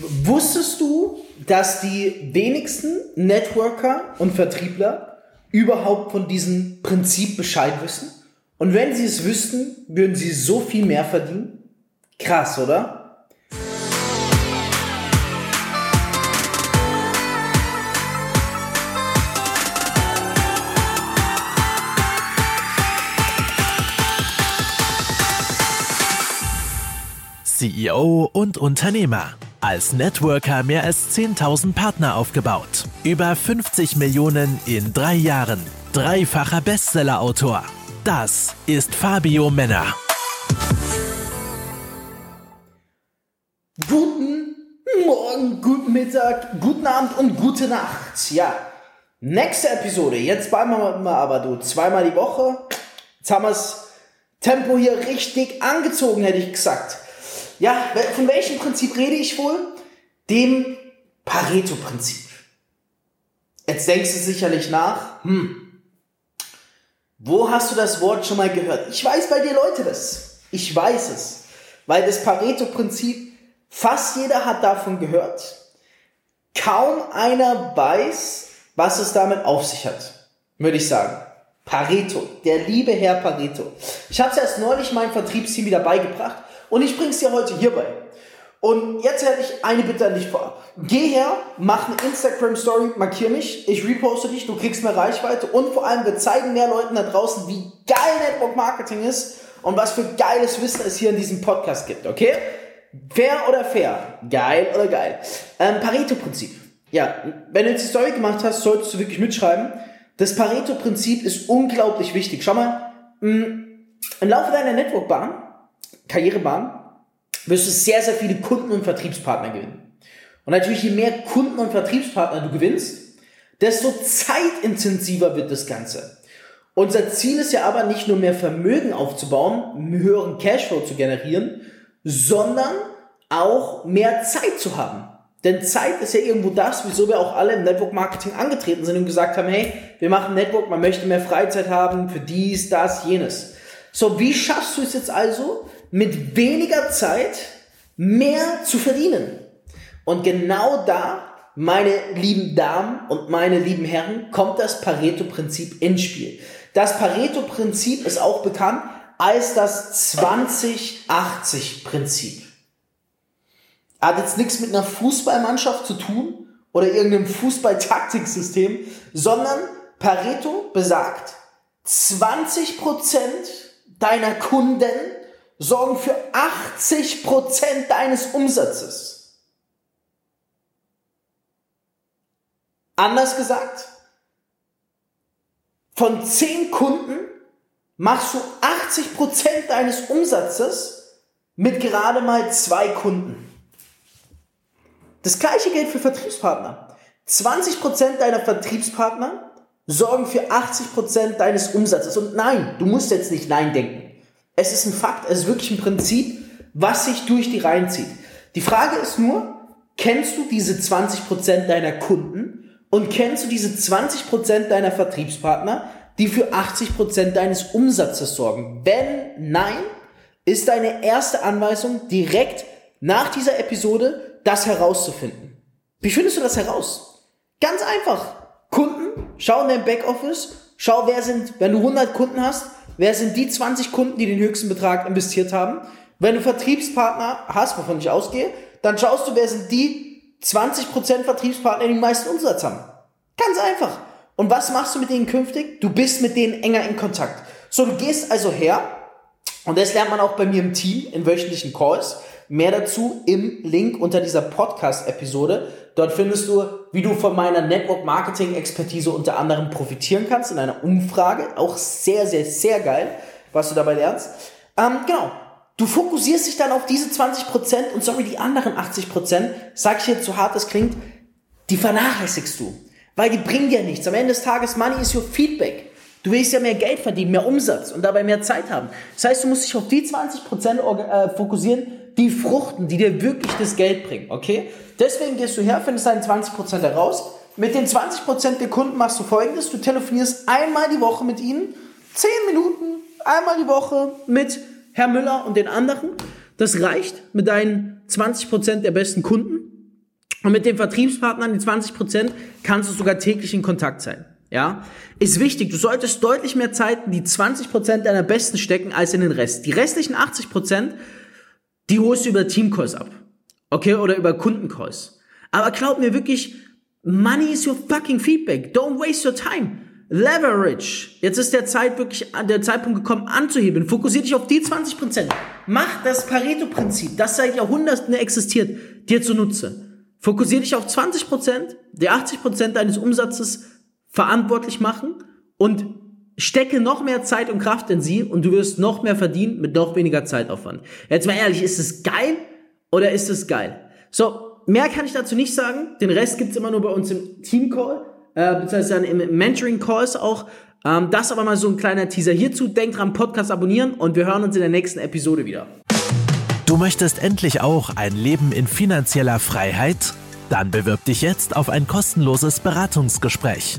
Wusstest du, dass die wenigsten Networker und Vertriebler überhaupt von diesem Prinzip Bescheid wissen? Und wenn sie es wüssten, würden sie so viel mehr verdienen? Krass, oder? CEO und Unternehmer. Als Networker mehr als 10.000 Partner aufgebaut. Über 50 Millionen in drei Jahren. Dreifacher Bestsellerautor. Das ist Fabio Männer. Guten Morgen, guten Mittag, guten Abend und gute Nacht. Ja, nächste Episode. Jetzt wir mal aber du zweimal die Woche. Jetzt haben wir das Tempo hier richtig angezogen, hätte ich gesagt. Ja, von welchem Prinzip rede ich wohl? Dem Pareto-Prinzip. Jetzt denkst du sicherlich nach, hm, wo hast du das Wort schon mal gehört? Ich weiß bei dir Leute das. Ich weiß es. Weil das Pareto-Prinzip, fast jeder hat davon gehört. Kaum einer weiß, was es damit auf sich hat, würde ich sagen. Pareto, der liebe Herr Pareto. Ich habe es erst neulich meinem Vertriebsteam wieder beigebracht und ich bring's dir heute hierbei. Und jetzt hätte ich eine Bitte an dich vorab. Geh her, mach eine Instagram-Story, markier mich, ich reposte dich, du kriegst mehr Reichweite und vor allem, wir zeigen mehr Leuten da draußen, wie geil Network Marketing ist und was für geiles Wissen es hier in diesem Podcast gibt, okay? Fair oder fair? Geil oder geil? Ähm, Pareto-Prinzip. Ja, wenn du jetzt die Story gemacht hast, solltest du wirklich mitschreiben. Das Pareto-Prinzip ist unglaublich wichtig. Schau mal, mm, im Laufe deiner Network-Bahn Karrierebahn wirst du sehr, sehr viele Kunden und Vertriebspartner gewinnen. Und natürlich, je mehr Kunden und Vertriebspartner du gewinnst, desto zeitintensiver wird das Ganze. Unser Ziel ist ja aber nicht nur mehr Vermögen aufzubauen, höheren Cashflow zu generieren, sondern auch mehr Zeit zu haben. Denn Zeit ist ja irgendwo das, wieso wir auch alle im Network Marketing angetreten sind und gesagt haben, hey, wir machen Network, man möchte mehr Freizeit haben für dies, das, jenes. So, wie schaffst du es jetzt also, mit weniger Zeit mehr zu verdienen. Und genau da, meine lieben Damen und meine lieben Herren, kommt das Pareto-Prinzip ins Spiel. Das Pareto-Prinzip ist auch bekannt als das 20-80-Prinzip. Hat jetzt nichts mit einer Fußballmannschaft zu tun oder irgendeinem Fußballtaktiksystem, sondern Pareto besagt, 20% deiner Kunden sorgen für 80% deines Umsatzes. Anders gesagt, von 10 Kunden machst du 80% deines Umsatzes mit gerade mal zwei Kunden. Das gleiche gilt für Vertriebspartner. 20% deiner Vertriebspartner sorgen für 80% deines Umsatzes. Und nein, du musst jetzt nicht Nein denken. Es ist ein Fakt, es ist wirklich ein Prinzip, was sich durch die Reihen zieht. Die Frage ist nur, kennst du diese 20% deiner Kunden und kennst du diese 20% deiner Vertriebspartner, die für 80% deines Umsatzes sorgen? Wenn nein, ist deine erste Anweisung direkt nach dieser Episode, das herauszufinden. Wie findest du das heraus? Ganz einfach. Kunden, schau in dein Backoffice, schau, wer sind, wenn du 100 Kunden hast, wer sind die 20 Kunden, die den höchsten Betrag investiert haben. Wenn du Vertriebspartner hast, wovon ich ausgehe, dann schaust du, wer sind die 20% Vertriebspartner, die den meisten Umsatz haben. Ganz einfach. Und was machst du mit denen künftig? Du bist mit denen enger in Kontakt. So, du gehst also her, und das lernt man auch bei mir im Team in wöchentlichen Calls. Mehr dazu im Link unter dieser Podcast-Episode. Dort findest du, wie du von meiner Network-Marketing-Expertise unter anderem profitieren kannst in einer Umfrage. Auch sehr, sehr, sehr geil, was du dabei lernst. Ähm, genau. Du fokussierst dich dann auf diese 20% und sorry, die anderen 80%, sag ich jetzt so hart es klingt, die vernachlässigst du. Weil die bringen dir nichts. Am Ende des Tages, Money is your feedback. Du willst ja mehr Geld verdienen, mehr Umsatz und dabei mehr Zeit haben. Das heißt, du musst dich auf die 20% äh, fokussieren, die fruchten, die dir wirklich das Geld bringen, okay? Deswegen gehst du her, findest deine 20% heraus. Mit den 20% der Kunden machst du folgendes, du telefonierst einmal die Woche mit ihnen, 10 Minuten, einmal die Woche mit Herr Müller und den anderen. Das reicht mit deinen 20% der besten Kunden. Und mit den Vertriebspartnern, die 20%, kannst du sogar täglich in Kontakt sein. Ja, ist wichtig. Du solltest deutlich mehr Zeit in die 20% deiner Besten stecken als in den Rest. Die restlichen 80%, die holst du über Teamcalls ab. Okay, oder über Kundencalls. Aber glaub mir wirklich, money is your fucking feedback. Don't waste your time. Leverage. Jetzt ist der Zeit wirklich der Zeitpunkt gekommen anzuheben. Fokussier dich auf die 20%. Mach das Pareto-Prinzip, das seit Jahrhunderten existiert, dir zunutze. Fokussier dich auf 20%, die 80% deines Umsatzes verantwortlich machen und stecke noch mehr Zeit und Kraft in sie und du wirst noch mehr verdienen mit noch weniger Zeitaufwand. Jetzt mal ehrlich, ist es geil oder ist es geil? So, mehr kann ich dazu nicht sagen. Den Rest gibt's immer nur bei uns im Team-Call, äh, beziehungsweise dann im Mentoring-Calls auch. Ähm, das aber mal so ein kleiner Teaser hierzu. Denkt dran, Podcast abonnieren und wir hören uns in der nächsten Episode wieder. Du möchtest endlich auch ein Leben in finanzieller Freiheit? Dann bewirb dich jetzt auf ein kostenloses Beratungsgespräch